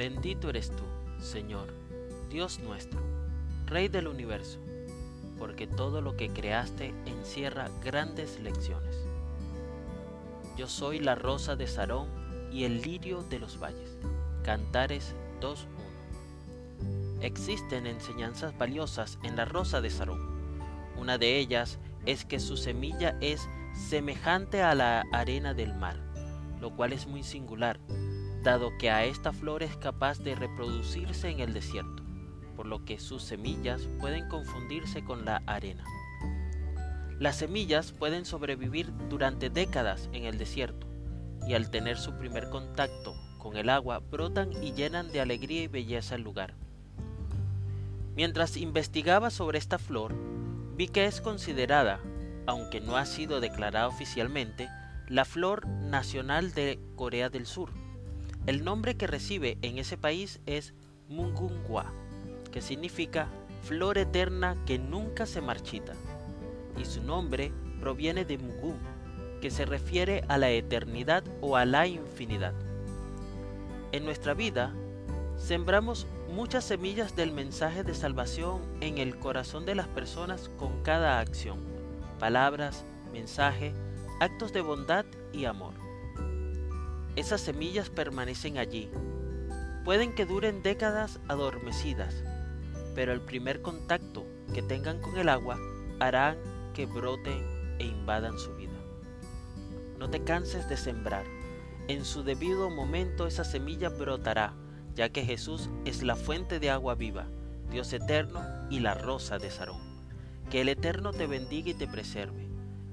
Bendito eres tú, Señor, Dios nuestro, Rey del universo, porque todo lo que creaste encierra grandes lecciones. Yo soy la rosa de Sarón y el lirio de los valles. Cantares 2.1. Existen enseñanzas valiosas en la rosa de Sarón. Una de ellas es que su semilla es semejante a la arena del mar, lo cual es muy singular, dado que a esta flor es capaz de reproducirse en el desierto, por lo que sus semillas pueden confundirse con la arena. Las semillas pueden sobrevivir durante décadas en el desierto, y al tener su primer contacto con el agua brotan y llenan de alegría y belleza el lugar. Mientras investigaba sobre esta flor, vi que es considerada, aunque no ha sido declarada oficialmente, la flor nacional de Corea del Sur. El nombre que recibe en ese país es Mungungwa, que significa flor eterna que nunca se marchita, y su nombre proviene de Mugun, que se refiere a la eternidad o a la infinidad. En nuestra vida, sembramos muchas semillas del mensaje de salvación en el corazón de las personas con cada acción, palabras, mensaje, actos de bondad y amor. Esas semillas permanecen allí. Pueden que duren décadas adormecidas, pero el primer contacto que tengan con el agua hará que broten e invadan su vida. No te canses de sembrar. En su debido momento esa semilla brotará ya que Jesús es la fuente de agua viva, Dios eterno y la rosa de Sarón. Que el Eterno te bendiga y te preserve,